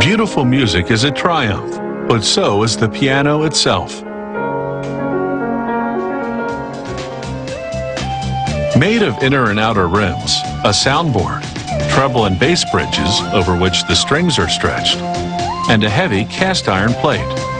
Beautiful music is a triumph, but so is the piano itself. Made of inner and outer rims, a soundboard, treble and bass bridges over which the strings are stretched, and a heavy cast iron plate.